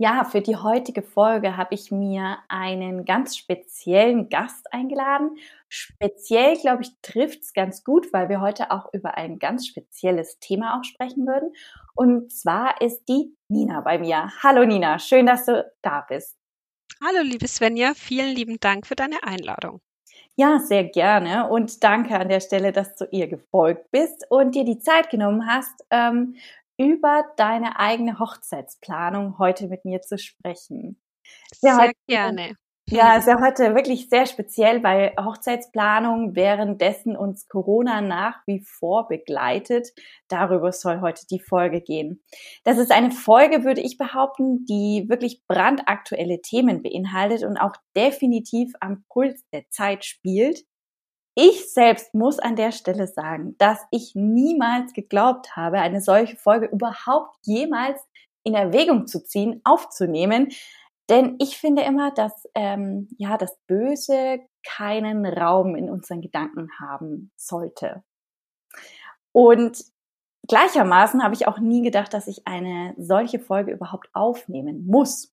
Ja, für die heutige Folge habe ich mir einen ganz speziellen Gast eingeladen. Speziell, glaube ich, trifft es ganz gut, weil wir heute auch über ein ganz spezielles Thema auch sprechen würden. Und zwar ist die Nina bei mir. Hallo Nina, schön, dass du da bist. Hallo, liebe Svenja, vielen lieben Dank für deine Einladung. Ja, sehr gerne und danke an der Stelle, dass du ihr gefolgt bist und dir die Zeit genommen hast, ähm, über deine eigene Hochzeitsplanung heute mit mir zu sprechen. Sehr, sehr gerne. Ja, ist ja heute wirklich sehr speziell, weil Hochzeitsplanung währenddessen uns Corona nach wie vor begleitet. Darüber soll heute die Folge gehen. Das ist eine Folge, würde ich behaupten, die wirklich brandaktuelle Themen beinhaltet und auch definitiv am Puls der Zeit spielt. Ich selbst muss an der Stelle sagen, dass ich niemals geglaubt habe, eine solche Folge überhaupt jemals in Erwägung zu ziehen, aufzunehmen. Denn ich finde immer, dass ähm, ja das Böse keinen Raum in unseren Gedanken haben sollte. Und gleichermaßen habe ich auch nie gedacht, dass ich eine solche Folge überhaupt aufnehmen muss.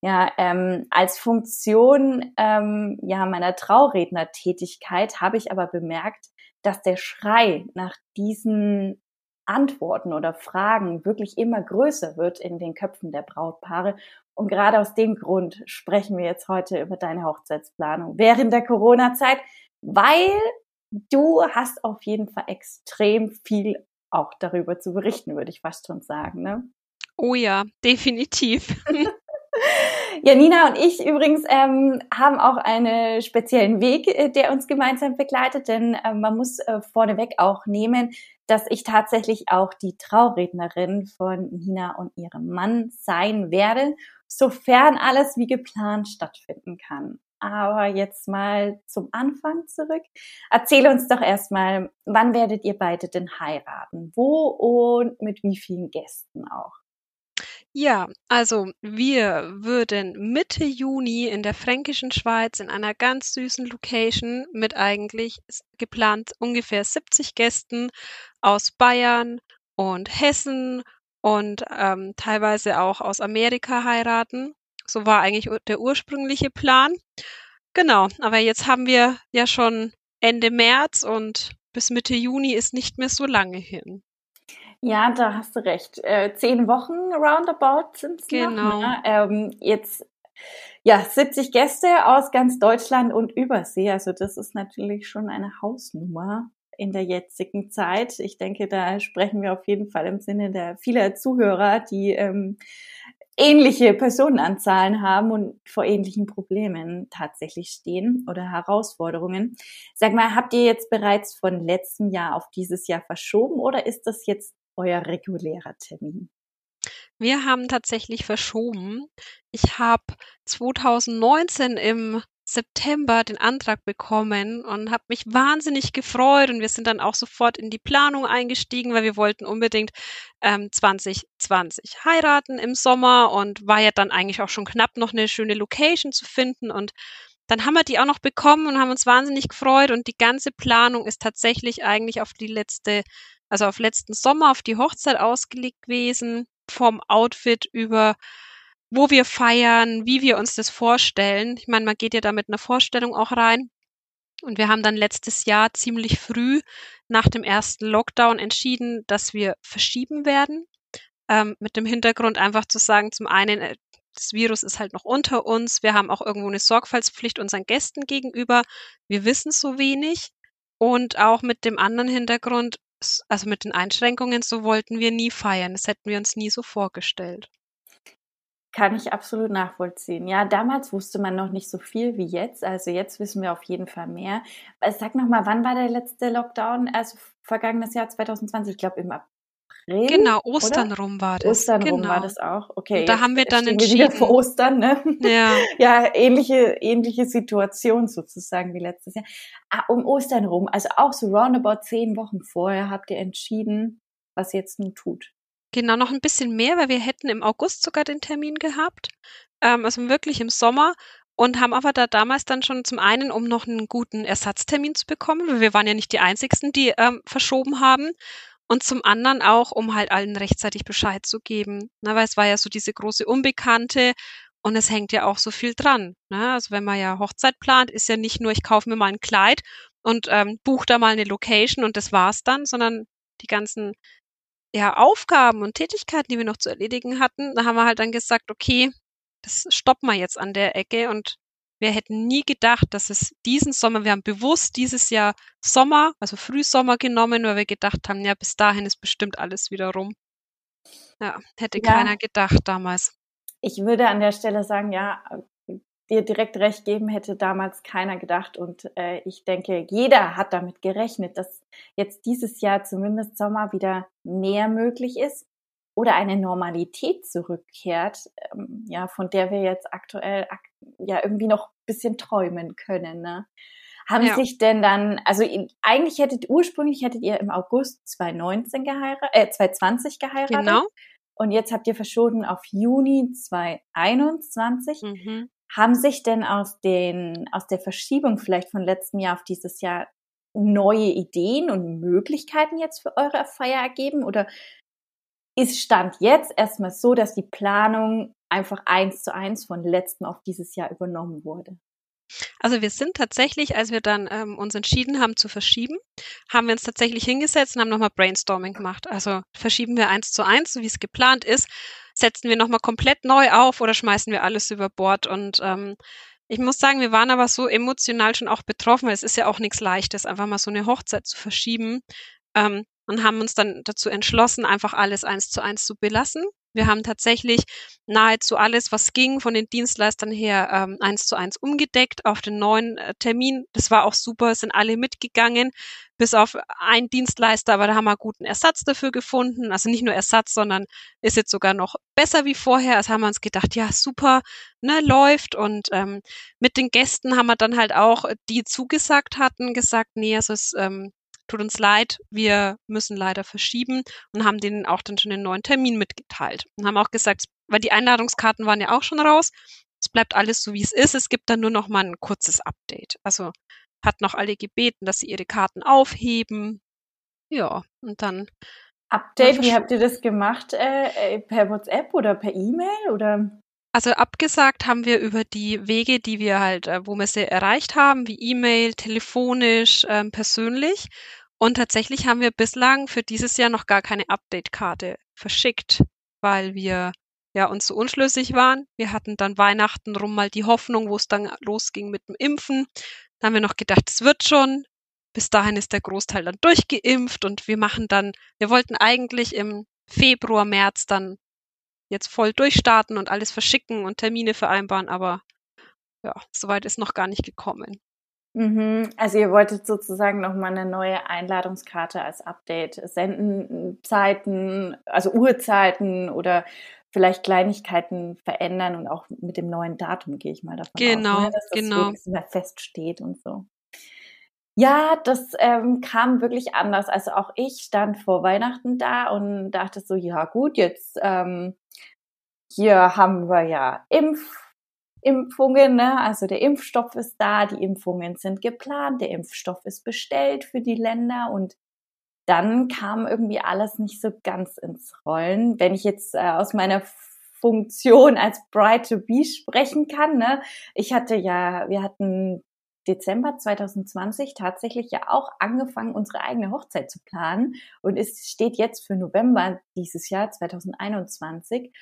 Ja, ähm, als Funktion ähm, ja, meiner Traurednertätigkeit habe ich aber bemerkt, dass der Schrei nach diesen Antworten oder Fragen wirklich immer größer wird in den Köpfen der Brautpaare. Und gerade aus dem Grund sprechen wir jetzt heute über deine Hochzeitsplanung während der Corona-Zeit, weil du hast auf jeden Fall extrem viel auch darüber zu berichten, würde ich fast schon sagen. Ne? Oh ja, definitiv. Ja, Nina und ich übrigens ähm, haben auch einen speziellen Weg, äh, der uns gemeinsam begleitet, denn äh, man muss äh, vorneweg auch nehmen, dass ich tatsächlich auch die Traurednerin von Nina und ihrem Mann sein werde, sofern alles wie geplant stattfinden kann. Aber jetzt mal zum Anfang zurück. Erzähle uns doch erstmal, wann werdet ihr beide denn heiraten? Wo und mit wie vielen Gästen auch? Ja, also wir würden Mitte Juni in der fränkischen Schweiz in einer ganz süßen Location mit eigentlich geplant ungefähr 70 Gästen aus Bayern und Hessen und ähm, teilweise auch aus Amerika heiraten. So war eigentlich der ursprüngliche Plan. Genau, aber jetzt haben wir ja schon Ende März und bis Mitte Juni ist nicht mehr so lange hin. Ja, da hast du recht. Äh, zehn Wochen roundabout sind es genau. noch. Ne? Ähm, jetzt ja 70 Gäste aus ganz Deutschland und Übersee. Also das ist natürlich schon eine Hausnummer in der jetzigen Zeit. Ich denke, da sprechen wir auf jeden Fall im Sinne der vieler Zuhörer, die ähm, ähnliche Personenanzahlen haben und vor ähnlichen Problemen tatsächlich stehen oder Herausforderungen. Sag mal, habt ihr jetzt bereits von letztem Jahr auf dieses Jahr verschoben oder ist das jetzt euer regulärer Termin? Wir haben tatsächlich verschoben. Ich habe 2019 im September den Antrag bekommen und habe mich wahnsinnig gefreut und wir sind dann auch sofort in die Planung eingestiegen, weil wir wollten unbedingt ähm, 2020 heiraten im Sommer und war ja dann eigentlich auch schon knapp noch eine schöne Location zu finden und dann haben wir die auch noch bekommen und haben uns wahnsinnig gefreut und die ganze Planung ist tatsächlich eigentlich auf die letzte also auf letzten Sommer auf die Hochzeit ausgelegt gewesen, vom Outfit über wo wir feiern, wie wir uns das vorstellen. Ich meine, man geht ja da mit einer Vorstellung auch rein. Und wir haben dann letztes Jahr ziemlich früh nach dem ersten Lockdown entschieden, dass wir verschieben werden. Ähm, mit dem Hintergrund einfach zu sagen, zum einen, äh, das Virus ist halt noch unter uns. Wir haben auch irgendwo eine Sorgfaltspflicht unseren Gästen gegenüber. Wir wissen so wenig. Und auch mit dem anderen Hintergrund, also mit den Einschränkungen, so wollten wir nie feiern. Das hätten wir uns nie so vorgestellt. Kann ich absolut nachvollziehen. Ja, damals wusste man noch nicht so viel wie jetzt. Also jetzt wissen wir auf jeden Fall mehr. Sag noch mal, wann war der letzte Lockdown? Also vergangenes Jahr 2020, ich glaube im April. Genau, Ostern oder? rum war das. Ostern genau. rum war das auch. Okay. Und da haben wir dann entschieden. Wir wieder vor Ostern, ne? Ja. ja, ähnliche, ähnliche Situation sozusagen wie letztes Jahr. Ah, um Ostern rum, also auch so roundabout zehn Wochen vorher habt ihr entschieden, was ihr jetzt nun tut. Genau, noch ein bisschen mehr, weil wir hätten im August sogar den Termin gehabt. Ähm, also wirklich im Sommer und haben aber da damals dann schon zum einen, um noch einen guten Ersatztermin zu bekommen, weil wir waren ja nicht die Einzigen, die ähm, verschoben haben. Und zum anderen auch, um halt allen rechtzeitig Bescheid zu geben. Na, weil es war ja so diese große Unbekannte und es hängt ja auch so viel dran. Ne? Also wenn man ja Hochzeit plant, ist ja nicht nur, ich kaufe mir mal ein Kleid und ähm, buche da mal eine Location und das war's dann, sondern die ganzen ja, Aufgaben und Tätigkeiten, die wir noch zu erledigen hatten, da haben wir halt dann gesagt, okay, das stoppen wir jetzt an der Ecke und wir hätten nie gedacht, dass es diesen Sommer, wir haben bewusst dieses Jahr Sommer, also Frühsommer genommen, weil wir gedacht haben, ja, bis dahin ist bestimmt alles wieder rum. Ja, hätte ja. keiner gedacht damals. Ich würde an der Stelle sagen, ja, dir direkt recht geben, hätte damals keiner gedacht. Und äh, ich denke, jeder hat damit gerechnet, dass jetzt dieses Jahr zumindest Sommer wieder mehr möglich ist oder eine Normalität zurückkehrt, ähm, ja, von der wir jetzt aktuell ja irgendwie noch ein bisschen träumen können. Ne? Haben ja. sich denn dann, also eigentlich hättet ursprünglich hättet ihr im August 2019 geheiratet, äh, 2020 geheiratet. Genau. Und jetzt habt ihr verschoben auf Juni 2021. Mhm. Haben sich denn aus den, aus der Verschiebung vielleicht von letztem Jahr auf dieses Jahr neue Ideen und Möglichkeiten jetzt für eure Feier ergeben? Oder ist Stand jetzt erstmal so, dass die Planung einfach eins zu eins von letztem auf dieses Jahr übernommen wurde. Also wir sind tatsächlich, als wir dann ähm, uns entschieden haben zu verschieben, haben wir uns tatsächlich hingesetzt und haben nochmal Brainstorming gemacht. Also verschieben wir eins zu eins, so wie es geplant ist, setzen wir nochmal komplett neu auf oder schmeißen wir alles über Bord. Und ähm, ich muss sagen, wir waren aber so emotional schon auch betroffen, weil es ist ja auch nichts Leichtes, einfach mal so eine Hochzeit zu verschieben. Ähm, und haben uns dann dazu entschlossen, einfach alles eins zu eins zu belassen. Wir haben tatsächlich nahezu alles, was ging, von den Dienstleistern her ähm, eins zu eins umgedeckt auf den neuen äh, Termin. Das war auch super, sind alle mitgegangen, bis auf einen Dienstleister, aber da haben wir guten Ersatz dafür gefunden. Also nicht nur Ersatz, sondern ist jetzt sogar noch besser wie vorher. Also haben wir uns gedacht, ja, super, ne, läuft. Und ähm, mit den Gästen haben wir dann halt auch, die zugesagt hatten, gesagt, nee, also es ähm, tut uns leid, wir müssen leider verschieben und haben denen auch dann schon den neuen Termin mitgeteilt und haben auch gesagt, weil die Einladungskarten waren ja auch schon raus, es bleibt alles so, wie es ist, es gibt dann nur noch mal ein kurzes Update. Also hat noch alle gebeten, dass sie ihre Karten aufheben. Ja, und dann. Update, wie habt ihr das gemacht? Äh, äh per WhatsApp oder per E-Mail oder? Also abgesagt haben wir über die Wege, die wir halt, äh, wo wir sie erreicht haben, wie E-Mail, telefonisch, ähm, persönlich. Und tatsächlich haben wir bislang für dieses Jahr noch gar keine Update-Karte verschickt, weil wir ja uns so unschlüssig waren. Wir hatten dann Weihnachten rum mal die Hoffnung, wo es dann losging mit dem Impfen. Dann haben wir noch gedacht, es wird schon. Bis dahin ist der Großteil dann durchgeimpft und wir machen dann, wir wollten eigentlich im Februar, März dann jetzt voll durchstarten und alles verschicken und Termine vereinbaren, aber ja, soweit ist noch gar nicht gekommen. Mhm. Also ihr wolltet sozusagen nochmal eine neue Einladungskarte als Update senden, Zeiten, also Uhrzeiten oder vielleicht Kleinigkeiten verändern und auch mit dem neuen Datum gehe ich mal davon genau, aus, ne, dass das genau. mal feststeht und so. Ja, das ähm, kam wirklich anders. Also auch ich stand vor Weihnachten da und dachte so, ja gut, jetzt ähm, hier haben wir ja Impf Impfungen, ne? also der Impfstoff ist da, die Impfungen sind geplant, der Impfstoff ist bestellt für die Länder und dann kam irgendwie alles nicht so ganz ins Rollen. Wenn ich jetzt äh, aus meiner Funktion als Bride to Be sprechen kann, ne? ich hatte ja, wir hatten Dezember 2020 tatsächlich ja auch angefangen, unsere eigene Hochzeit zu planen. Und es steht jetzt für November dieses Jahr 2021.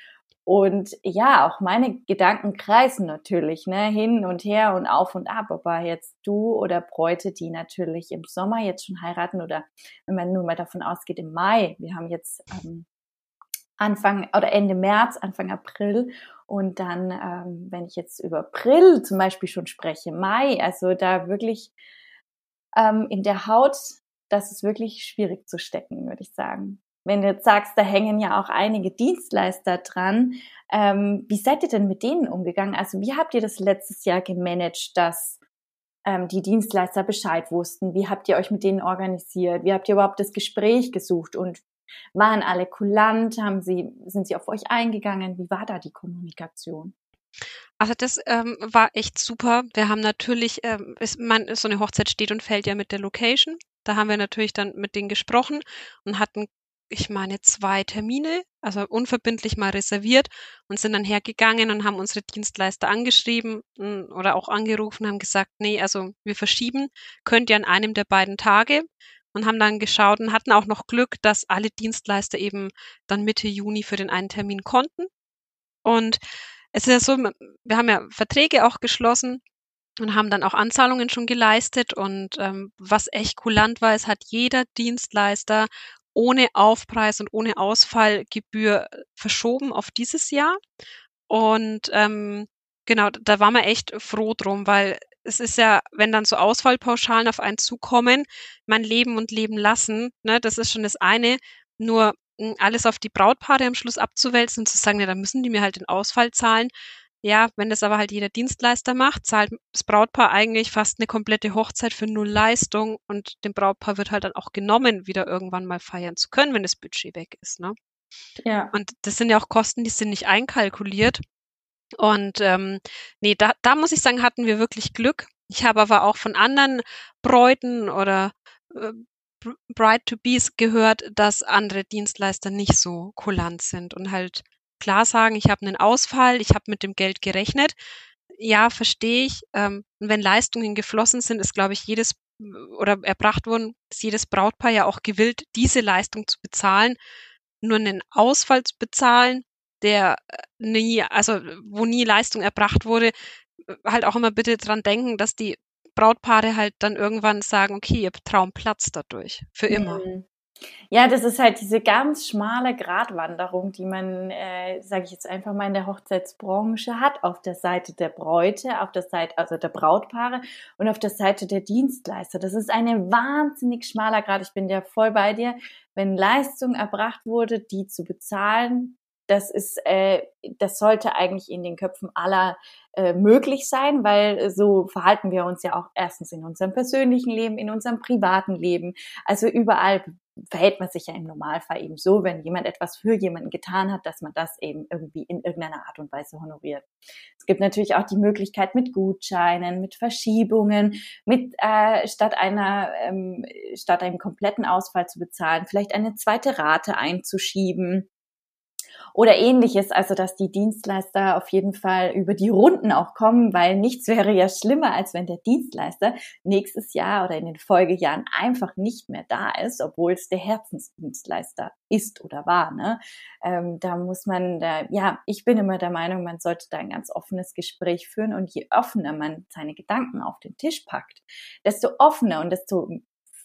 Und ja, auch meine Gedanken kreisen natürlich, ne, hin und her und auf und ab. Aber jetzt du oder Bräute, die natürlich im Sommer jetzt schon heiraten oder wenn man nur mal davon ausgeht, im Mai. Wir haben jetzt ähm, Anfang oder Ende März, Anfang April und dann, ähm, wenn ich jetzt über April zum Beispiel schon spreche, Mai, also da wirklich ähm, in der Haut, das ist wirklich schwierig zu stecken, würde ich sagen. wenn du jetzt sagst, da hängen ja auch einige Dienstleister dran, ähm, wie seid ihr denn mit denen umgegangen? Also wie habt ihr das letztes Jahr gemanagt, dass ähm, die Dienstleister Bescheid wussten? Wie habt ihr euch mit denen organisiert? Wie habt ihr überhaupt das Gespräch gesucht? Und waren alle kulant? Haben sie, sind sie auf euch eingegangen? Wie war da die Kommunikation? Also das ähm, war echt super. Wir haben natürlich, ähm, ist, man, so eine Hochzeit steht und fällt ja mit der Location. Da haben wir natürlich dann mit denen gesprochen und hatten, ich meine, zwei Termine, also unverbindlich mal reserviert und sind dann hergegangen und haben unsere Dienstleister angeschrieben hm, oder auch angerufen, haben gesagt, nee, also wir verschieben, könnt ihr an einem der beiden Tage und haben dann geschaut und hatten auch noch Glück, dass alle Dienstleister eben dann Mitte Juni für den einen Termin konnten. Und es ist ja so, wir haben ja Verträge auch geschlossen und haben dann auch Anzahlungen schon geleistet. Und ähm, was echt kulant war, es hat jeder Dienstleister ohne Aufpreis und ohne Ausfallgebühr verschoben auf dieses Jahr. Und ähm, genau, da waren wir echt froh drum, weil es ist ja, wenn dann so Ausfallpauschalen auf einen zukommen, mein Leben und Leben lassen, ne, das ist schon das eine. Nur hm, alles auf die Brautpaare am Schluss abzuwälzen und zu sagen, ja, dann müssen die mir halt den Ausfall zahlen. Ja, wenn das aber halt jeder Dienstleister macht, zahlt das Brautpaar eigentlich fast eine komplette Hochzeit für null Leistung und dem Brautpaar wird halt dann auch genommen, wieder irgendwann mal feiern zu können, wenn das Budget weg ist. Ne? Ja. Und das sind ja auch Kosten, die sind nicht einkalkuliert. Und ähm, nee, da, da muss ich sagen, hatten wir wirklich Glück. Ich habe aber auch von anderen Bräuten oder äh, Bride-to-Bees gehört, dass andere Dienstleister nicht so kulant sind und halt klar sagen, ich habe einen Ausfall, ich habe mit dem Geld gerechnet. Ja, verstehe ich. Ähm, wenn Leistungen geflossen sind, ist, glaube ich, jedes oder erbracht wurden, ist jedes Brautpaar ja auch gewillt, diese Leistung zu bezahlen. Nur einen Ausfall zu bezahlen, der äh, nie, also wo nie Leistung erbracht wurde, halt auch immer bitte dran denken, dass die Brautpaare halt dann irgendwann sagen, okay, ihr Traum platzt dadurch, für immer. Mhm. Ja, das ist halt diese ganz schmale Gratwanderung, die man, äh, sage ich jetzt einfach mal, in der Hochzeitsbranche hat, auf der Seite der Bräute, auf der Seite, also der Brautpaare und auf der Seite der Dienstleister. Das ist eine wahnsinnig schmaler Grad. Ich bin ja voll bei dir. Wenn Leistung erbracht wurde, die zu bezahlen, das ist, äh, das sollte eigentlich in den Köpfen aller äh, möglich sein, weil so verhalten wir uns ja auch erstens in unserem persönlichen Leben, in unserem privaten Leben. Also überall verhält man sich ja im Normalfall eben so, wenn jemand etwas für jemanden getan hat, dass man das eben irgendwie in irgendeiner Art und Weise honoriert. Es gibt natürlich auch die Möglichkeit mit Gutscheinen, mit Verschiebungen, mit äh, statt einer ähm, statt einem kompletten Ausfall zu bezahlen, vielleicht eine zweite Rate einzuschieben oder ähnliches. Also, dass die Dienstleister auf jeden Fall über die Runden auch kommen, weil nichts wäre ja schlimmer, als wenn der Dienstleister nächstes Jahr oder in den Folgejahren einfach nicht mehr da ist, obwohl es der Herzensdienstleister ist oder war. Ne? Ähm, da muss man, da, ja, ich bin immer der Meinung, man sollte da ein ganz offenes Gespräch führen und je offener man seine Gedanken auf den Tisch packt, desto offener und desto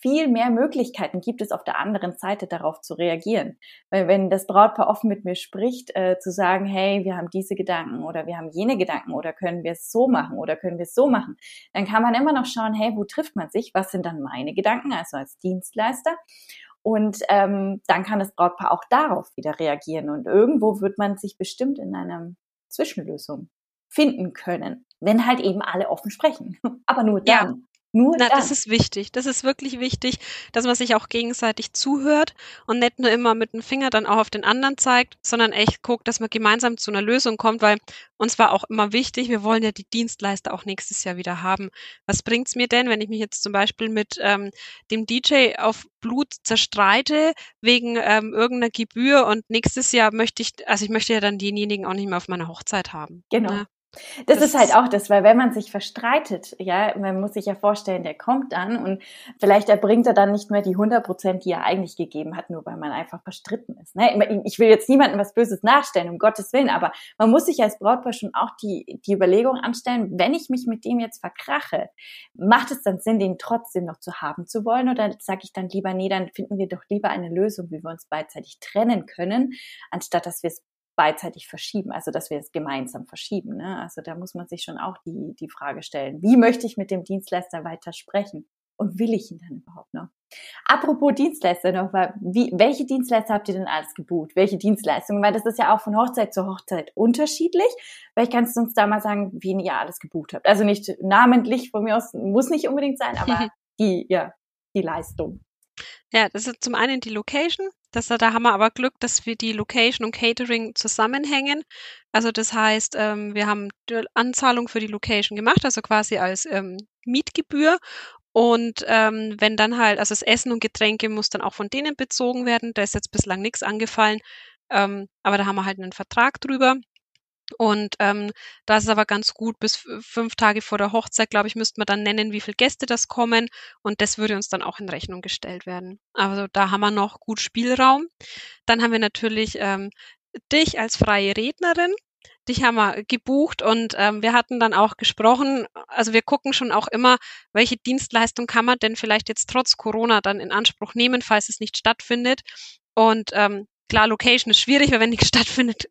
viel mehr Möglichkeiten gibt es auf der anderen Seite darauf zu reagieren. Weil wenn das Brautpaar offen mit mir spricht, äh, zu sagen, hey, wir haben diese Gedanken oder wir haben jene Gedanken oder können wir es so machen oder können wir es so machen, dann kann man immer noch schauen, hey, wo trifft man sich? Was sind dann meine Gedanken, also als Dienstleister? Und ähm, dann kann das Brautpaar auch darauf wieder reagieren. Und irgendwo wird man sich bestimmt in einer Zwischenlösung finden können, wenn halt eben alle offen sprechen. Aber nur dann. Ja. Nur Na, das. das ist wichtig. Das ist wirklich wichtig, dass man sich auch gegenseitig zuhört und nicht nur immer mit dem Finger dann auch auf den anderen zeigt, sondern echt guckt, dass man gemeinsam zu einer Lösung kommt, weil uns war auch immer wichtig, wir wollen ja die Dienstleister auch nächstes Jahr wieder haben. Was bringt's mir denn, wenn ich mich jetzt zum Beispiel mit ähm, dem DJ auf Blut zerstreite wegen ähm, irgendeiner Gebühr und nächstes Jahr möchte ich, also ich möchte ja dann denjenigen auch nicht mehr auf meiner Hochzeit haben. Genau. Ne? Das, das, ist halt auch das, weil wenn man sich verstreitet, ja, man muss sich ja vorstellen, der kommt dann und vielleicht erbringt er dann nicht mehr die 100 Prozent, die er eigentlich gegeben hat, nur weil man einfach verstritten ist. Ne? Ich will jetzt niemandem was Böses nachstellen, um Gottes Willen, aber man muss sich als Brautpaar schon auch die, die Überlegung anstellen, wenn ich mich mit dem jetzt verkrache, macht es dann Sinn, den trotzdem noch zu haben zu wollen oder sage ich dann lieber, nee, dann finden wir doch lieber eine Lösung, wie wir uns beidseitig trennen können, anstatt dass wir es beidseitig verschieben, also dass wir es gemeinsam verschieben. Ne? Also da muss man sich schon auch die, die Frage stellen, wie möchte ich mit dem Dienstleister weiter sprechen? und will ich ihn dann überhaupt noch? Apropos Dienstleister noch, wie, welche Dienstleister habt ihr denn alles gebucht? Welche Dienstleistungen? Weil das ist ja auch von Hochzeit zu Hochzeit unterschiedlich. Vielleicht kannst du uns da mal sagen, wen ihr alles gebucht habt. Also nicht namentlich von mir aus, muss nicht unbedingt sein, aber die, ja, die Leistung. Ja, das ist zum einen die Location. Das, da haben wir aber Glück, dass wir die Location und Catering zusammenhängen. Also das heißt, ähm, wir haben die Anzahlung für die Location gemacht, also quasi als ähm, Mietgebühr. Und ähm, wenn dann halt, also das Essen und Getränke muss dann auch von denen bezogen werden. Da ist jetzt bislang nichts angefallen. Ähm, aber da haben wir halt einen Vertrag drüber. Und ähm, das ist aber ganz gut, bis fünf Tage vor der Hochzeit, glaube ich, müsste man dann nennen, wie viele Gäste das kommen. Und das würde uns dann auch in Rechnung gestellt werden. Also da haben wir noch gut Spielraum. Dann haben wir natürlich ähm, dich als freie Rednerin. Dich haben wir gebucht und ähm, wir hatten dann auch gesprochen. Also wir gucken schon auch immer, welche Dienstleistung kann man denn vielleicht jetzt trotz Corona dann in Anspruch nehmen, falls es nicht stattfindet. Und ähm, klar, Location ist schwierig, weil wenn nichts stattfindet,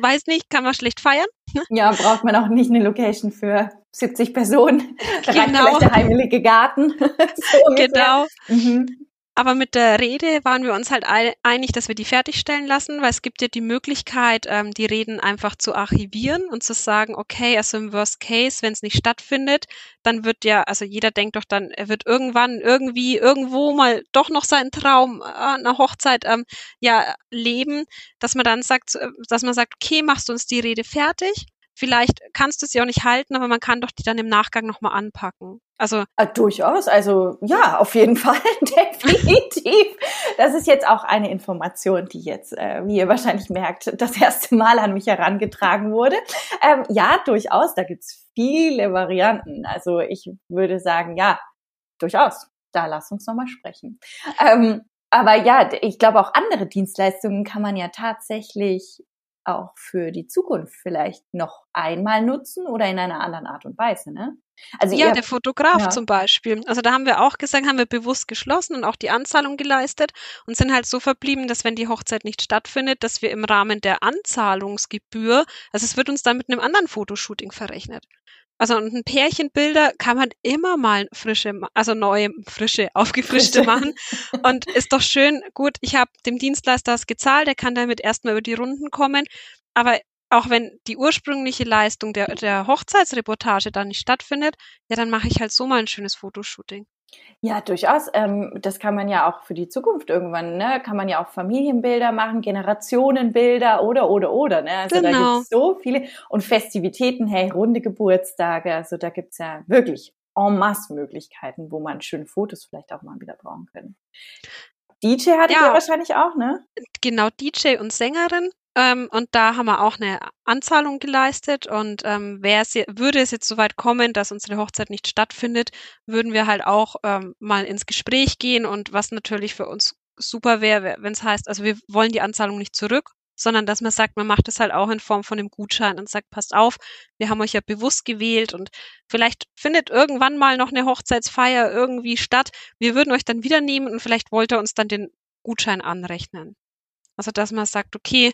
weiß nicht, kann man schlecht feiern. Ja, braucht man auch nicht eine Location für 70 Personen. Da genau. reicht vielleicht der heimelige Garten. so genau. Mhm. Aber mit der Rede waren wir uns halt einig, dass wir die fertigstellen lassen, weil es gibt ja die Möglichkeit, ähm, die Reden einfach zu archivieren und zu sagen, okay, also im Worst Case, wenn es nicht stattfindet, dann wird ja, also jeder denkt doch dann, er wird irgendwann irgendwie irgendwo mal doch noch seinen Traum an einer Hochzeit ähm, ja leben, dass man dann sagt, äh, dass man sagt, okay, machst du uns die Rede fertig? Vielleicht kannst du sie auch nicht halten, aber man kann doch die dann im Nachgang nochmal anpacken. Also ah, durchaus, also ja, auf jeden Fall, definitiv. Das ist jetzt auch eine Information, die jetzt, äh, wie ihr wahrscheinlich merkt, das erste Mal an mich herangetragen wurde. Ähm, ja, durchaus, da gibt's viele Varianten. Also ich würde sagen, ja, durchaus. Da lass uns nochmal sprechen. Ähm, aber ja, ich glaube auch andere Dienstleistungen kann man ja tatsächlich auch für die Zukunft vielleicht noch einmal nutzen oder in einer anderen Art und Weise, ne? Also ja, der Fotograf ja. zum Beispiel. Also da haben wir auch gesagt, haben wir bewusst geschlossen und auch die Anzahlung geleistet und sind halt so verblieben, dass wenn die Hochzeit nicht stattfindet, dass wir im Rahmen der Anzahlungsgebühr, also es wird uns dann mit einem anderen Fotoshooting verrechnet. Also ein Pärchenbilder kann man immer mal frische, also neue, frische, aufgefrischte machen. Und ist doch schön, gut, ich habe dem Dienstleister das gezahlt, der kann damit erstmal über die Runden kommen. Aber auch wenn die ursprüngliche Leistung der, der Hochzeitsreportage dann nicht stattfindet, ja, dann mache ich halt so mal ein schönes Fotoshooting. Ja, durchaus. Ähm, das kann man ja auch für die Zukunft irgendwann, ne? Kann man ja auch Familienbilder machen, Generationenbilder oder, oder, oder, ne? Also genau. da gibt's so viele. Und Festivitäten, hey, runde Geburtstage, also da gibt's ja wirklich en masse Möglichkeiten, wo man schöne Fotos vielleicht auch mal wieder brauchen können. DJ hatte ja, ihr wahrscheinlich auch, ne? Genau, DJ und Sängerin. Ähm, und da haben wir auch eine Anzahlung geleistet. Und ähm, es, würde es jetzt soweit kommen, dass unsere Hochzeit nicht stattfindet, würden wir halt auch ähm, mal ins Gespräch gehen. Und was natürlich für uns super wäre, wenn es heißt, also wir wollen die Anzahlung nicht zurück, sondern dass man sagt, man macht es halt auch in Form von einem Gutschein und sagt, passt auf, wir haben euch ja bewusst gewählt und vielleicht findet irgendwann mal noch eine Hochzeitsfeier irgendwie statt. Wir würden euch dann wieder nehmen und vielleicht wollt ihr uns dann den Gutschein anrechnen. Also dass man sagt, okay,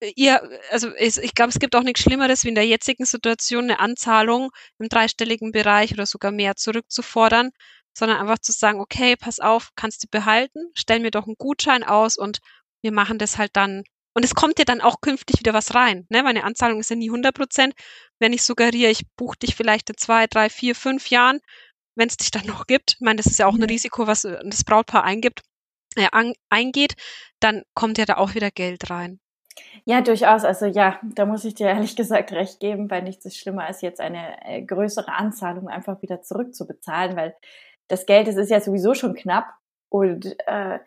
ihr, also ich, ich glaube, es gibt auch nichts Schlimmeres, wie in der jetzigen Situation eine Anzahlung im dreistelligen Bereich oder sogar mehr zurückzufordern, sondern einfach zu sagen, okay, pass auf, kannst du behalten, stell mir doch einen Gutschein aus und wir machen das halt dann. Und es kommt ja dann auch künftig wieder was rein. Ne? Meine Anzahlung ist ja nie 100 Prozent. Wenn ich suggeriere, ich buche dich vielleicht in zwei, drei, vier, fünf Jahren, wenn es dich dann noch gibt. Ich meine, das ist ja auch ein Risiko, was äh, das Brautpaar eingibt, äh, an, eingeht, dann kommt ja da auch wieder Geld rein. Ja, durchaus. Also ja, da muss ich dir ehrlich gesagt recht geben, weil nichts ist schlimmer als jetzt eine äh, größere Anzahlung einfach wieder zurückzubezahlen, weil das Geld, das ist ja sowieso schon knapp und äh,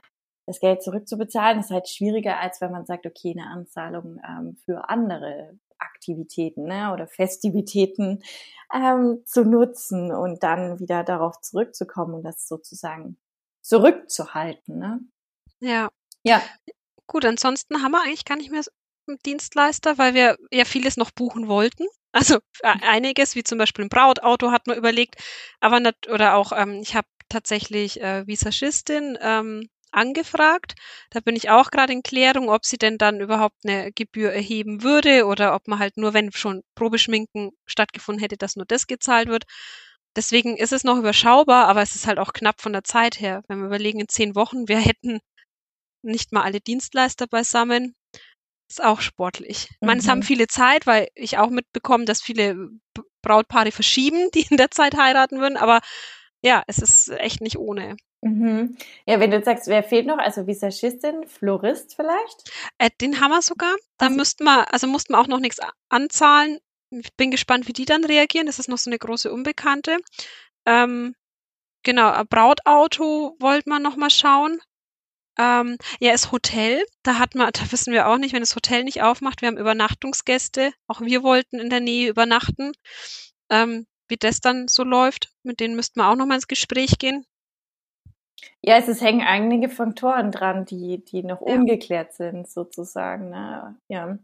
das Geld zurückzubezahlen ist halt schwieriger, als wenn man sagt, okay, eine Anzahlung ähm, für andere Aktivitäten ne, oder Festivitäten ähm, zu nutzen und dann wieder darauf zurückzukommen und das sozusagen zurückzuhalten. Ne? Ja. Ja. Gut, ansonsten haben wir eigentlich gar nicht mehr einen Dienstleister, weil wir ja vieles noch buchen wollten. Also äh, einiges, wie zum Beispiel ein Brautauto hat man überlegt, aber nicht, oder auch, ähm, ich habe tatsächlich äh, Visagistin ähm, angefragt. Da bin ich auch gerade in Klärung, ob sie denn dann überhaupt eine Gebühr erheben würde oder ob man halt nur, wenn schon Probeschminken stattgefunden hätte, dass nur das gezahlt wird. deswegen ist es noch überschaubar, aber es ist halt auch knapp von der Zeit her. Wenn wir überlegen, in zehn Wochen, wir hätten nicht mal alle Dienstleister beisammen, ist auch sportlich. Ich meine, es haben mhm. viele Zeit, weil ich auch mitbekomme, dass viele Brautpaare verschieben, die in der Zeit heiraten würden, aber ja, es ist echt nicht ohne. Mhm. Ja, wenn du sagst, wer fehlt noch? Also Visagistin, Florist vielleicht? Äh, den haben wir sogar. Da also, müssten wir, also mussten wir auch noch nichts anzahlen. Ich bin gespannt, wie die dann reagieren. Das ist noch so eine große Unbekannte. Ähm, genau, Brautauto wollte man noch mal schauen. Ähm, ja, ist Hotel. Da hat man, da wissen wir auch nicht, wenn das Hotel nicht aufmacht. Wir haben Übernachtungsgäste. Auch wir wollten in der Nähe übernachten. Ähm, wie das dann so läuft, mit denen müssten wir auch noch mal ins Gespräch gehen. Ja, es, es hängen einige Faktoren dran, die, die noch ja. ungeklärt sind, sozusagen. Ne? Ja.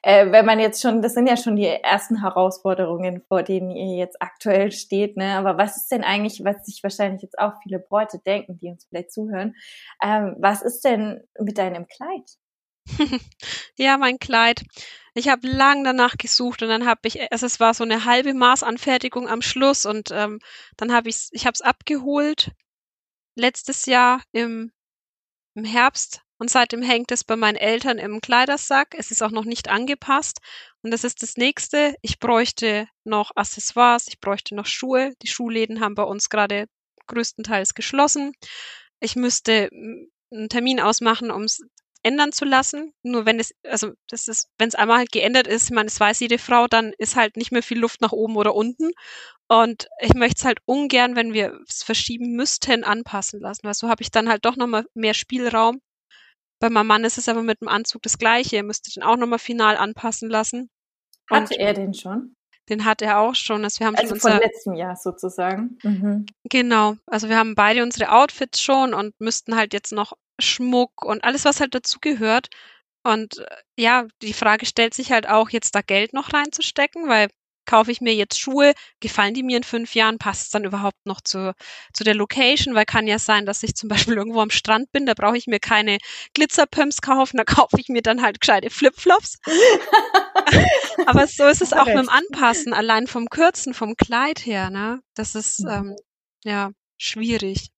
Äh, wenn man jetzt schon, das sind ja schon die ersten Herausforderungen, vor denen ihr jetzt aktuell steht, ne? Aber was ist denn eigentlich, was sich wahrscheinlich jetzt auch viele Bräute denken, die uns vielleicht zuhören, ähm, was ist denn mit deinem Kleid? ja, mein Kleid. Ich habe lang danach gesucht und dann habe ich, also es war so eine halbe Maßanfertigung am Schluss und ähm, dann habe ich, ich habe es abgeholt letztes Jahr im, im Herbst und seitdem hängt es bei meinen Eltern im Kleidersack. Es ist auch noch nicht angepasst. Und das ist das nächste. Ich bräuchte noch Accessoires, ich bräuchte noch Schuhe. Die Schuhläden haben bei uns gerade größtenteils geschlossen. Ich müsste hm, einen Termin ausmachen, um ändern zu lassen. Nur wenn es, also das ist, wenn es einmal halt geändert ist, ich meine, es weiß jede Frau, dann ist halt nicht mehr viel Luft nach oben oder unten. Und ich möchte es halt ungern, wenn wir es verschieben müssten, anpassen lassen. Weil so habe ich dann halt doch nochmal mehr Spielraum. Bei meinem Mann ist es aber mit dem Anzug das Gleiche. Er müsste den auch nochmal final anpassen lassen. Hatte Und er den schon? Den hat er auch schon. Also, wir haben also schon von letztem Jahr sozusagen. Mhm. Genau. Also wir haben beide unsere Outfits schon und müssten halt jetzt noch Schmuck und alles, was halt dazugehört. Und äh, ja, die Frage stellt sich halt auch, jetzt da Geld noch reinzustecken, weil kaufe ich mir jetzt Schuhe, gefallen die mir in fünf Jahren, passt es dann überhaupt noch zu, zu der Location, weil kann ja sein, dass ich zum Beispiel irgendwo am Strand bin, da brauche ich mir keine Glitzerpumps kaufen, da kaufe ich mir dann halt gescheite Flipflops. Aber so ist es auch mit dem Anpassen, allein vom Kürzen, vom Kleid her, ne? Das ist mhm. ähm, ja schwierig.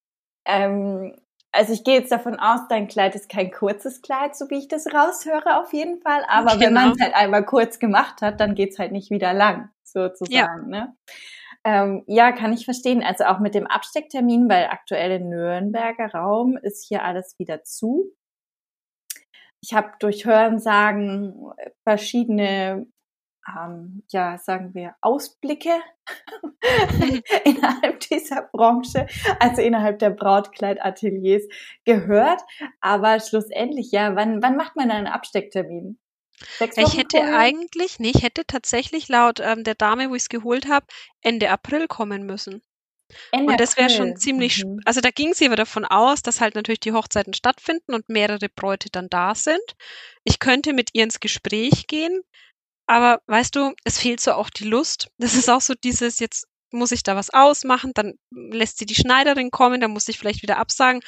Ähm, also ich gehe jetzt davon aus, dein Kleid ist kein kurzes Kleid, so wie ich das raushöre auf jeden Fall. Aber genau. wenn man es halt einmal kurz gemacht hat, dann geht's halt nicht wieder lang, sozusagen. Ja. Ne? Ähm, ja, kann ich verstehen. Also auch mit dem Abstecktermin, weil aktuell im Nürnberger Raum ist hier alles wieder zu. Ich habe durch Hörensagen verschiedene ähm, ja, sagen wir, Ausblicke innerhalb dieser Branche, also innerhalb der Brautkleidateliers gehört. Aber schlussendlich, ja, wann, wann macht man einen Abstecktermin? ich hätte vorher? eigentlich, nee, ich hätte tatsächlich laut ähm, der Dame, wo ich es geholt habe, Ende April kommen müssen. Ende und das wäre schon ziemlich, mhm. also da ging sie aber davon aus, dass halt natürlich die Hochzeiten stattfinden und mehrere Bräute dann da sind. Ich könnte mit ihr ins Gespräch gehen, aber weißt du, es fehlt so auch die Lust. Das ist auch so dieses, jetzt muss ich da was ausmachen, dann lässt sie die Schneiderin kommen, dann muss ich vielleicht wieder absagen.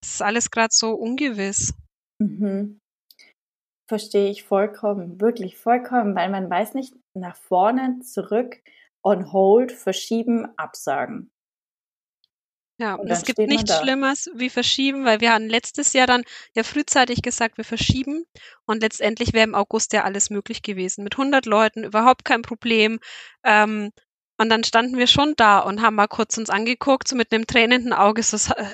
Das ist alles gerade so ungewiss. Mhm. Verstehe ich vollkommen, wirklich vollkommen, weil man weiß nicht, nach vorne, zurück, on hold, verschieben, absagen. Ja, und es gibt nichts Schlimmeres wie verschieben, weil wir hatten letztes Jahr dann ja frühzeitig gesagt, wir verschieben und letztendlich wäre im August ja alles möglich gewesen. Mit 100 Leuten überhaupt kein Problem. Ähm, und dann standen wir schon da und haben mal kurz uns angeguckt, so mit einem tränenden Auge, so, äh,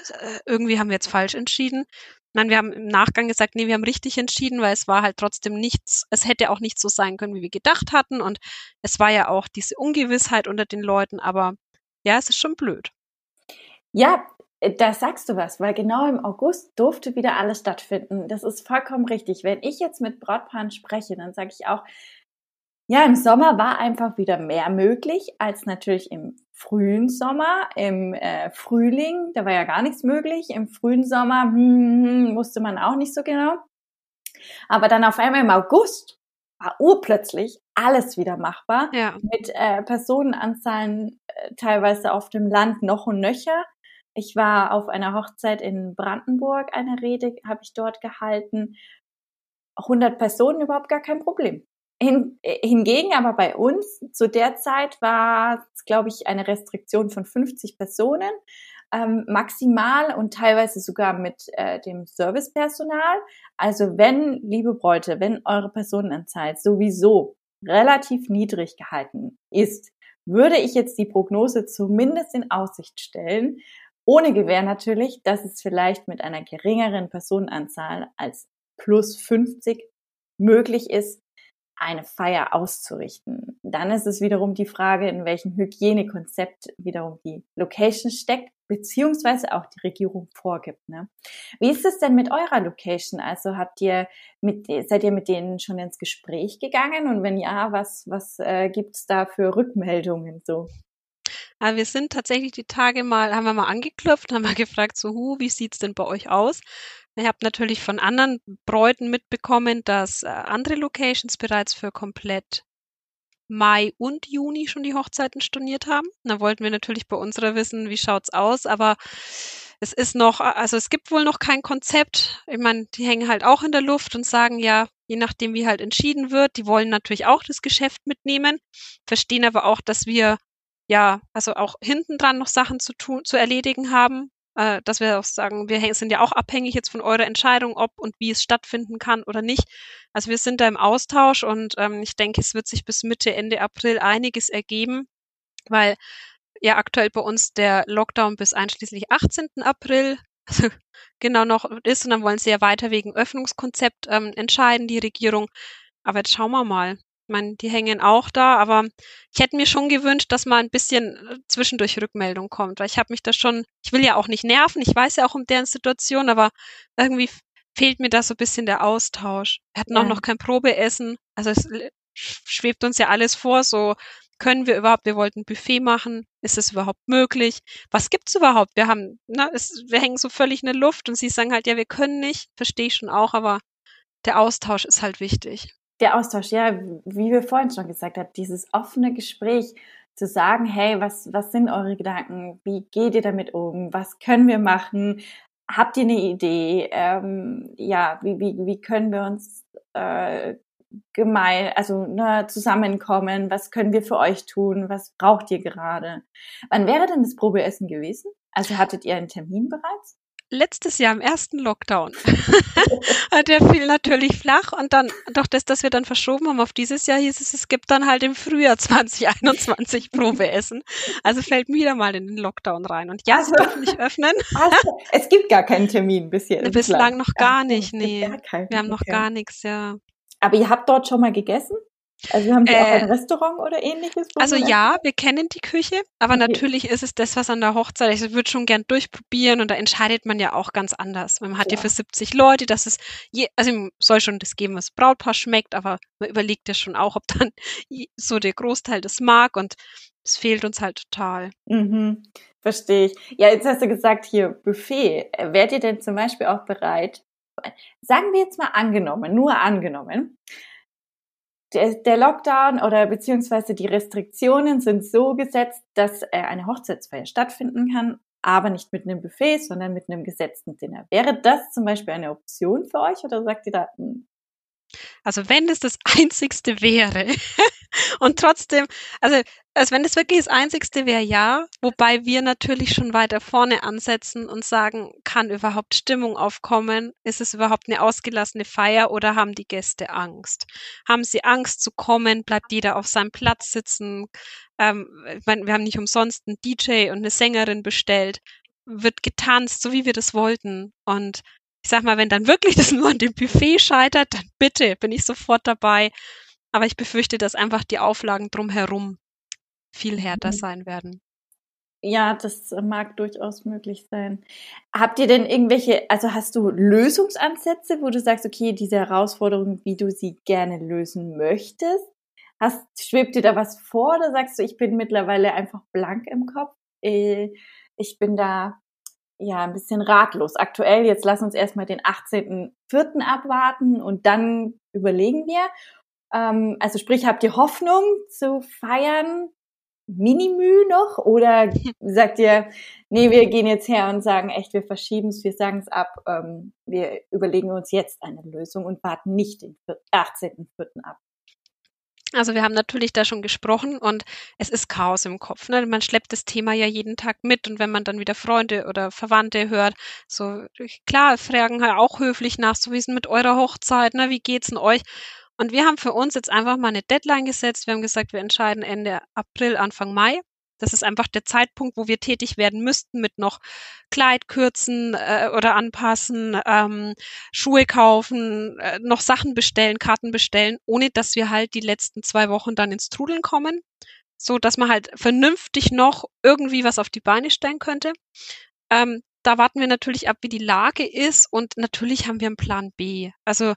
irgendwie haben wir jetzt falsch entschieden. Nein, wir haben im Nachgang gesagt, nee, wir haben richtig entschieden, weil es war halt trotzdem nichts, es hätte auch nicht so sein können, wie wir gedacht hatten. Und es war ja auch diese Ungewissheit unter den Leuten, aber ja, es ist schon blöd. Ja, äh, da sagst du was, weil genau im August durfte wieder alles stattfinden. Das ist vollkommen richtig. Wenn ich jetzt mit Brautpaaren spreche, dann sage ich auch, ja, im Sommer war einfach wieder mehr möglich als natürlich im frühen Sommer, im äh, Frühling, da war ja gar nichts möglich. Im frühen Sommer hm, hm, hm wusste man auch nicht so genau. Aber dann auf einmal im August war urplötzlich alles wieder machbar. Ja. Mit äh, Personenanzahlen äh, teilweise auf dem Land noch und nöcher. Ich war auf einer Hochzeit in Brandenburg, eine Rede habe ich dort gehalten. 100 Personen überhaupt gar kein Problem. Hin, hingegen aber bei uns zu der Zeit war es, glaube ich, eine Restriktion von 50 Personen ähm, maximal und teilweise sogar mit äh, dem Servicepersonal. Also wenn, liebe Bräute, wenn eure Personenanzahl sowieso relativ niedrig gehalten ist, würde ich jetzt die Prognose zumindest in Aussicht stellen, ohne Gewähr natürlich, dass es vielleicht mit einer geringeren Personenanzahl als plus 50 möglich ist, eine Feier auszurichten. Dann ist es wiederum die Frage, in welchem Hygienekonzept wiederum die Location steckt, beziehungsweise auch die Regierung vorgibt. Ne? Wie ist es denn mit eurer Location? Also habt ihr mit, seid ihr mit denen schon ins Gespräch gegangen? Und wenn ja, was, was äh, gibt es da für Rückmeldungen so? Aber wir sind tatsächlich die Tage mal, haben wir mal angeklopft, haben wir gefragt, so, hu, wie sieht's denn bei euch aus? Ich habe natürlich von anderen Bräuten mitbekommen, dass äh, andere Locations bereits für komplett Mai und Juni schon die Hochzeiten storniert haben. Da wollten wir natürlich bei unserer wissen, wie schaut's aus, aber es ist noch, also es gibt wohl noch kein Konzept. Ich meine, die hängen halt auch in der Luft und sagen ja, je nachdem, wie halt entschieden wird, die wollen natürlich auch das Geschäft mitnehmen, verstehen aber auch, dass wir ja, also auch hinten dran noch Sachen zu tun, zu erledigen haben äh, dass wir auch sagen, wir sind ja auch abhängig jetzt von eurer Entscheidung, ob und wie es stattfinden kann oder nicht. Also wir sind da im Austausch und ähm, ich denke, es wird sich bis Mitte, Ende April einiges ergeben, weil ja aktuell bei uns der Lockdown bis einschließlich 18. April genau noch ist und dann wollen sie ja weiter wegen Öffnungskonzept ähm, entscheiden, die Regierung. Aber jetzt schauen wir mal. Ich meine, die hängen auch da, aber ich hätte mir schon gewünscht, dass mal ein bisschen äh, zwischendurch Rückmeldung kommt, weil ich habe mich da schon, ich will ja auch nicht nerven, ich weiß ja auch um deren Situation, aber irgendwie fehlt mir da so ein bisschen der Austausch. Wir hatten ja. auch noch kein Probeessen, also es schwebt uns ja alles vor, so können wir überhaupt, wir wollten Buffet machen, ist es überhaupt möglich? Was gibt's überhaupt? Wir haben, na, es, wir hängen so völlig in der Luft und sie sagen halt, ja, wir können nicht, verstehe ich schon auch, aber der Austausch ist halt wichtig der Austausch, ja, wie wir vorhin schon gesagt haben, dieses offene Gespräch zu sagen, hey, was, was sind eure Gedanken? Wie geht ihr damit um? Was können wir machen? Habt ihr eine Idee? Ähm, ja, wie, wie, wie können wir uns äh, gemein, also ne, zusammenkommen? Was können wir für euch tun? Was braucht ihr gerade? Wann wäre denn das Probeessen gewesen? Also hattet ihr einen Termin bereits? Letztes Jahr im ersten Lockdown. der fiel natürlich flach und dann, doch das, dass wir dann verschoben haben auf dieses Jahr, hieß es, es gibt dann halt im Frühjahr 2021 Probeessen. Also fällt wieder mal in den Lockdown rein. Und ja, also, sie dürfen nicht öffnen. Also, es gibt gar keinen Termin bisher. Bislang noch gar nicht, nee. Wir haben noch gar nichts, ja. Aber ihr habt dort schon mal gegessen? Also haben Sie äh, auch ein Restaurant oder ähnliches? Also ja, wir kennen die Küche, aber okay. natürlich ist es das, was an der Hochzeit, ich würde schon gern durchprobieren und da entscheidet man ja auch ganz anders. Man hat ja, ja für 70 Leute, dass es, je, also soll schon das geben, was Brautpaar schmeckt, aber man überlegt ja schon auch, ob dann so der Großteil das mag und es fehlt uns halt total. Mhm, verstehe ich. Ja, jetzt hast du gesagt, hier Buffet. Wärt ihr denn zum Beispiel auch bereit, sagen wir jetzt mal angenommen, nur angenommen, der, Lockdown oder beziehungsweise die Restriktionen sind so gesetzt, dass äh, eine Hochzeitsfeier stattfinden kann, aber nicht mit einem Buffet, sondern mit einem gesetzten Dinner. Wäre das zum Beispiel eine Option für euch oder sagt ihr da, hm, also wenn es das Einzigste wäre und trotzdem, also, also wenn es wirklich das Einzigste wäre, ja, wobei wir natürlich schon weiter vorne ansetzen und sagen, kann überhaupt Stimmung aufkommen? Ist es überhaupt eine ausgelassene Feier oder haben die Gäste Angst? Haben sie Angst zu kommen? Bleibt jeder auf seinem Platz sitzen? Ähm, ich meine, wir haben nicht umsonst einen DJ und eine Sängerin bestellt. Wird getanzt, so wie wir das wollten. Und ich sag mal, wenn dann wirklich das nur an dem Buffet scheitert, dann bitte, bin ich sofort dabei. Aber ich befürchte, dass einfach die Auflagen drumherum viel härter mhm. sein werden. Ja, das mag durchaus möglich sein. Habt ihr denn irgendwelche, also hast du Lösungsansätze, wo du sagst, okay, diese Herausforderung, wie du sie gerne lösen möchtest? Hast, schwebt dir da was vor oder sagst du, ich bin mittlerweile einfach blank im Kopf? Äh, ich bin da ja ein bisschen ratlos. Aktuell, jetzt lass uns erstmal den 18.04. abwarten und dann überlegen wir. Ähm, also sprich, habt ihr Hoffnung zu feiern? Minimü noch? Oder sagt ihr, nee, wir gehen jetzt her und sagen echt, wir verschieben es, wir sagen es ab, ähm, wir überlegen uns jetzt eine Lösung und warten nicht den 18.04. ab? Also wir haben natürlich da schon gesprochen und es ist Chaos im Kopf. Ne? Man schleppt das Thema ja jeden Tag mit und wenn man dann wieder Freunde oder Verwandte hört, so klar, fragen halt auch höflich nach, so wie es mit eurer Hochzeit, ne? wie geht's denn euch? Und wir haben für uns jetzt einfach mal eine Deadline gesetzt. Wir haben gesagt, wir entscheiden Ende April, Anfang Mai. Das ist einfach der Zeitpunkt, wo wir tätig werden müssten mit noch Kleid kürzen äh, oder anpassen, ähm, Schuhe kaufen, äh, noch Sachen bestellen, Karten bestellen, ohne dass wir halt die letzten zwei Wochen dann ins Trudeln kommen, so dass man halt vernünftig noch irgendwie was auf die Beine stellen könnte. Ähm, da warten wir natürlich ab, wie die Lage ist und natürlich haben wir einen Plan B. Also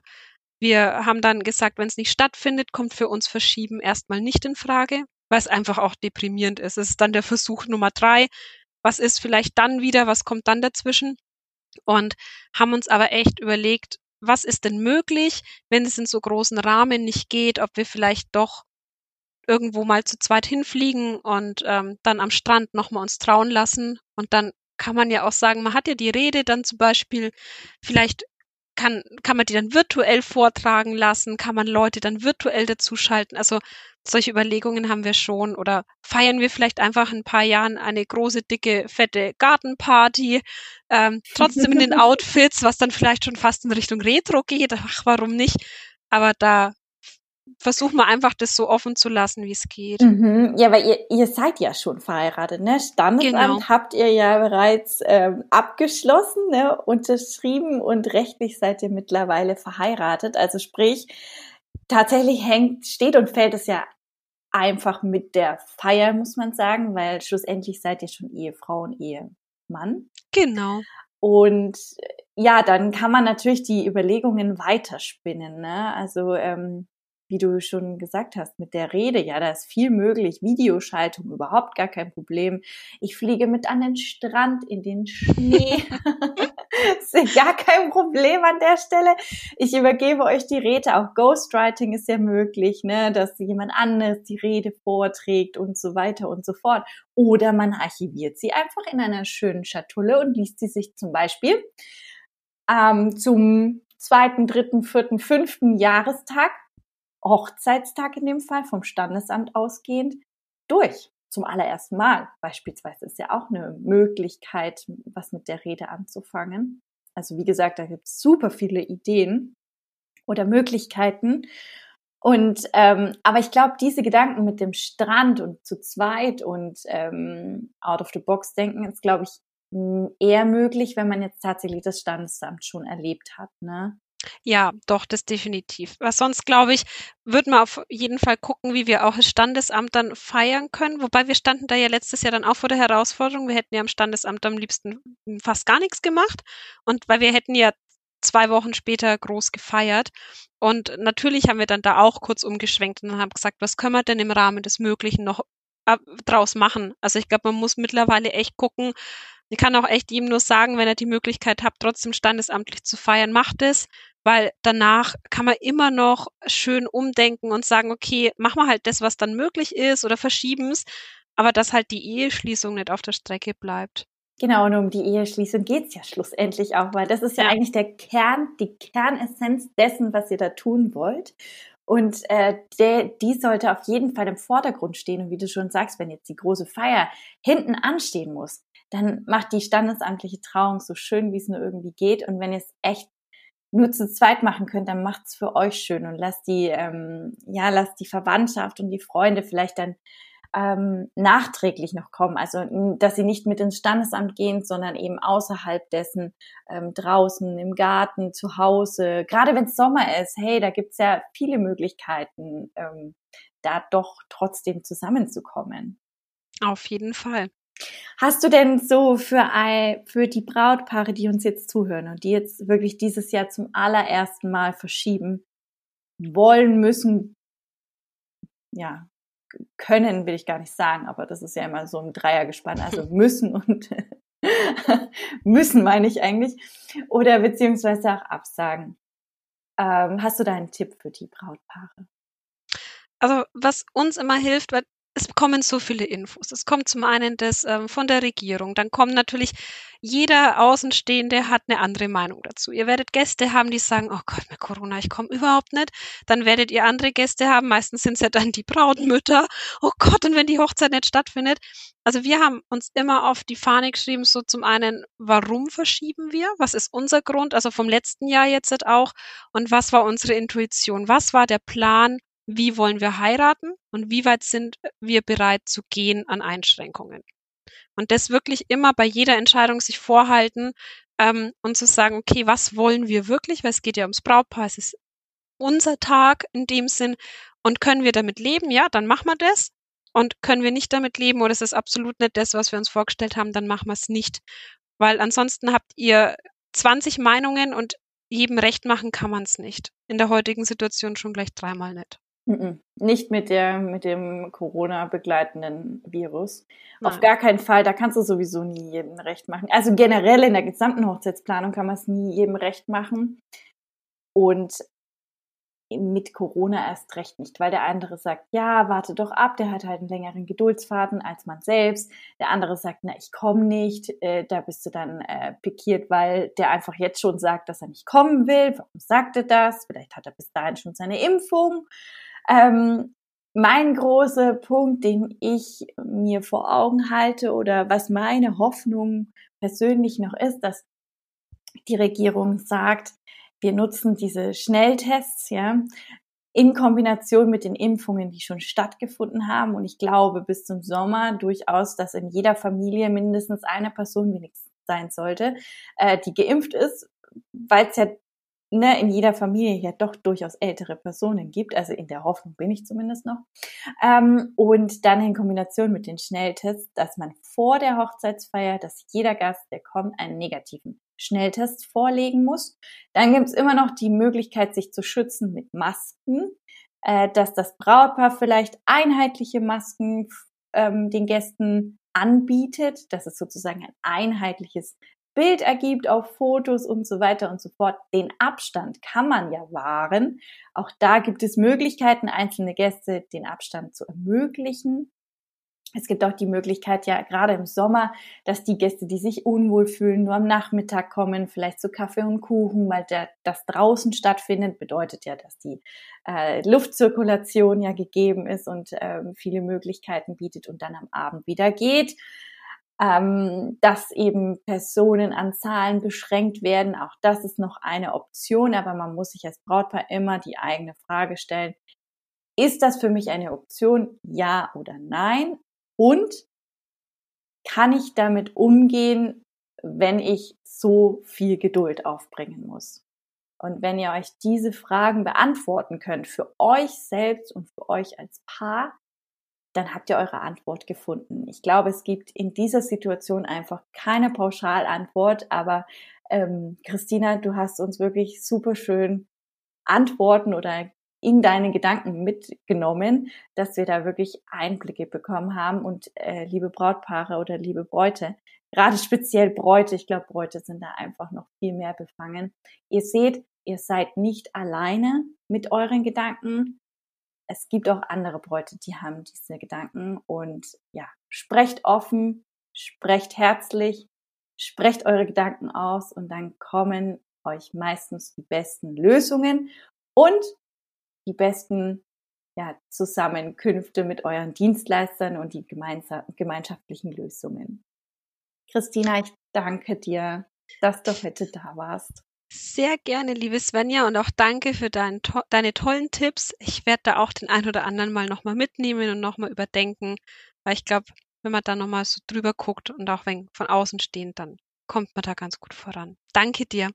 wir haben dann gesagt, wenn es nicht stattfindet, kommt für uns Verschieben erstmal nicht in Frage weil es einfach auch deprimierend ist. Es ist dann der Versuch Nummer drei. Was ist vielleicht dann wieder? Was kommt dann dazwischen? Und haben uns aber echt überlegt, was ist denn möglich, wenn es in so großen Rahmen nicht geht, ob wir vielleicht doch irgendwo mal zu zweit hinfliegen und ähm, dann am Strand nochmal uns trauen lassen. Und dann kann man ja auch sagen, man hat ja die Rede dann zum Beispiel vielleicht kann, kann man die dann virtuell vortragen lassen, kann man Leute dann virtuell dazuschalten. Also solche Überlegungen haben wir schon. Oder feiern wir vielleicht einfach in ein paar Jahren eine große, dicke, fette Gartenparty, ähm, trotzdem in den Outfits, was dann vielleicht schon fast in Richtung Retro geht. Ach, warum nicht? Aber da versuchen wir einfach, das so offen zu lassen, wie es geht. Mhm. Ja, weil ihr, ihr seid ja schon verheiratet, ne? Standesamt genau. habt ihr ja bereits ähm, abgeschlossen, ne? unterschrieben und rechtlich seid ihr mittlerweile verheiratet. Also sprich, tatsächlich hängt, steht und fällt es ja einfach mit der Feier, muss man sagen, weil schlussendlich seid ihr schon Ehefrau und Ehemann. Genau. Und ja, dann kann man natürlich die Überlegungen weiterspinnen. Ne? Also ähm, wie du schon gesagt hast, mit der Rede, ja, da ist viel möglich. Videoschaltung überhaupt gar kein Problem. Ich fliege mit an den Strand in den Schnee. ist gar kein Problem an der Stelle. Ich übergebe euch die Rede. Auch Ghostwriting ist ja möglich, ne, dass jemand anderes die Rede vorträgt und so weiter und so fort. Oder man archiviert sie einfach in einer schönen Schatulle und liest sie sich zum Beispiel ähm, zum zweiten, dritten, vierten, fünften Jahrestag Hochzeitstag in dem Fall vom Standesamt ausgehend durch. Zum allerersten Mal beispielsweise ist ja auch eine Möglichkeit, was mit der Rede anzufangen. Also wie gesagt, da gibt es super viele Ideen oder Möglichkeiten. Und ähm, aber ich glaube, diese Gedanken mit dem Strand und zu zweit und ähm, out of the box denken ist, glaube ich, eher möglich, wenn man jetzt tatsächlich das Standesamt schon erlebt hat. Ne? Ja, doch, das definitiv. Was sonst, glaube ich, würden wir auf jeden Fall gucken, wie wir auch das Standesamt dann feiern können. Wobei wir standen da ja letztes Jahr dann auch vor der Herausforderung. Wir hätten ja am Standesamt am liebsten fast gar nichts gemacht. Und weil wir hätten ja zwei Wochen später groß gefeiert. Und natürlich haben wir dann da auch kurz umgeschwenkt und haben gesagt, was können wir denn im Rahmen des Möglichen noch draus machen? Also ich glaube, man muss mittlerweile echt gucken, ich kann auch echt ihm nur sagen, wenn er die Möglichkeit hat, trotzdem standesamtlich zu feiern, macht es, weil danach kann man immer noch schön umdenken und sagen, okay, machen wir halt das, was dann möglich ist oder verschieben es, aber dass halt die Eheschließung nicht auf der Strecke bleibt. Genau, und um die Eheschließung geht's ja schlussendlich auch, weil das ist ja, ja, eigentlich der Kern, die Kernessenz dessen, was ihr da tun wollt. Und äh, der, die sollte auf jeden Fall im Vordergrund stehen. Und wie du schon sagst, wenn jetzt die große Feier hinten anstehen muss, dann macht die standesamtliche Trauung so schön, wie es nur irgendwie geht. Und wenn ihr es echt nur zu zweit machen könnt, dann macht's für euch schön und lasst die, ähm, ja, lasst die Verwandtschaft und die Freunde vielleicht dann ähm, nachträglich noch kommen. Also, dass sie nicht mit ins Standesamt gehen, sondern eben außerhalb dessen, ähm, draußen, im Garten, zu Hause. Gerade wenn es Sommer ist, hey, da gibt's ja viele Möglichkeiten, ähm, da doch trotzdem zusammenzukommen. Auf jeden Fall. Hast du denn so für, ein, für die Brautpaare, die uns jetzt zuhören und die jetzt wirklich dieses Jahr zum allerersten Mal verschieben, wollen, müssen, ja, können will ich gar nicht sagen, aber das ist ja immer so ein Dreiergespann, also müssen und müssen meine ich eigentlich, oder beziehungsweise auch absagen. Ähm, hast du da einen Tipp für die Brautpaare? Also was uns immer hilft, weil es kommen so viele Infos. Es kommt zum einen das ähm, von der Regierung, dann kommt natürlich jeder Außenstehende hat eine andere Meinung dazu. Ihr werdet Gäste haben, die sagen, oh Gott, mit Corona, ich komme überhaupt nicht. Dann werdet ihr andere Gäste haben, meistens sind es ja dann die Brautmütter. Oh Gott, und wenn die Hochzeit nicht stattfindet. Also wir haben uns immer auf die Fahne geschrieben, so zum einen, warum verschieben wir? Was ist unser Grund? Also vom letzten Jahr jetzt auch. Und was war unsere Intuition? Was war der Plan? Wie wollen wir heiraten? Und wie weit sind wir bereit zu gehen an Einschränkungen? Und das wirklich immer bei jeder Entscheidung sich vorhalten ähm, und zu sagen, okay, was wollen wir wirklich? Weil es geht ja ums Brautpaar, es ist unser Tag in dem Sinn. Und können wir damit leben? Ja, dann machen wir das. Und können wir nicht damit leben oder ist es absolut nicht das, was wir uns vorgestellt haben, dann machen wir es nicht. Weil ansonsten habt ihr 20 Meinungen und jedem recht machen kann man es nicht. In der heutigen Situation schon gleich dreimal nicht. Nicht mit der, mit dem Corona begleitenden Virus. Nein. Auf gar keinen Fall. Da kannst du sowieso nie jedem recht machen. Also generell in der gesamten Hochzeitsplanung kann man es nie jedem recht machen. Und mit Corona erst recht nicht, weil der andere sagt, ja, warte doch ab, der hat halt einen längeren Geduldsfaden als man selbst. Der andere sagt, na, ich komme nicht. Äh, da bist du dann äh, pikiert, weil der einfach jetzt schon sagt, dass er nicht kommen will. Warum sagt er das? Vielleicht hat er bis dahin schon seine Impfung. Ähm, mein großer Punkt, den ich mir vor Augen halte oder was meine Hoffnung persönlich noch ist, dass die Regierung sagt, wir nutzen diese Schnelltests, ja, in Kombination mit den Impfungen, die schon stattgefunden haben. Und ich glaube bis zum Sommer durchaus, dass in jeder Familie mindestens eine Person wenigstens sein sollte, äh, die geimpft ist, weil es ja ne, in jeder Familie ja doch durchaus ältere Personen gibt. Also in der Hoffnung bin ich zumindest noch. Ähm, und dann in Kombination mit den Schnelltests, dass man vor der Hochzeitsfeier, dass jeder Gast, der kommt, einen negativen Schnelltest vorlegen muss. Dann gibt es immer noch die Möglichkeit, sich zu schützen mit Masken, äh, dass das Brautpaar vielleicht einheitliche Masken ähm, den Gästen anbietet, dass es sozusagen ein einheitliches Bild ergibt auf Fotos und so weiter und so fort. Den Abstand kann man ja wahren. Auch da gibt es Möglichkeiten, einzelne Gäste den Abstand zu ermöglichen. Es gibt auch die Möglichkeit, ja gerade im Sommer, dass die Gäste, die sich unwohl fühlen, nur am Nachmittag kommen, vielleicht zu Kaffee und Kuchen, weil der, das draußen stattfindet, bedeutet ja, dass die äh, Luftzirkulation ja gegeben ist und ähm, viele Möglichkeiten bietet und dann am Abend wieder geht ähm, dass eben Personen an Zahlen beschränkt werden. Auch das ist noch eine Option, aber man muss sich als Brautpaar immer die eigene Frage stellen, ist das für mich eine Option, ja oder nein? Und kann ich damit umgehen, wenn ich so viel Geduld aufbringen muss? Und wenn ihr euch diese Fragen beantworten könnt für euch selbst und für euch als Paar, dann habt ihr eure Antwort gefunden. Ich glaube, es gibt in dieser Situation einfach keine Pauschalantwort, aber ähm, Christina, du hast uns wirklich super schön Antworten oder in deine Gedanken mitgenommen, dass wir da wirklich Einblicke bekommen haben und äh, liebe Brautpaare oder liebe Bräute, gerade speziell Bräute, ich glaube, Bräute sind da einfach noch viel mehr befangen. Ihr seht, ihr seid nicht alleine mit euren Gedanken es gibt auch andere Bräute, die haben diese Gedanken und ja, sprecht offen, sprecht herzlich, sprecht eure Gedanken aus und dann kommen euch meistens die besten Lösungen und die besten ja, Zusammenkünfte mit euren Dienstleistern und die gemeinschaftlichen Lösungen. Christina, ich danke dir, dass du heute da warst. Sehr gerne, liebe Svenja, und auch danke für dein, to deine tollen Tipps. Ich werde da auch den einen oder anderen mal nochmal mitnehmen und nochmal überdenken, weil ich glaube, wenn man da nochmal so drüber guckt und auch wenn von außen stehend, dann kommt man da ganz gut voran. Danke dir.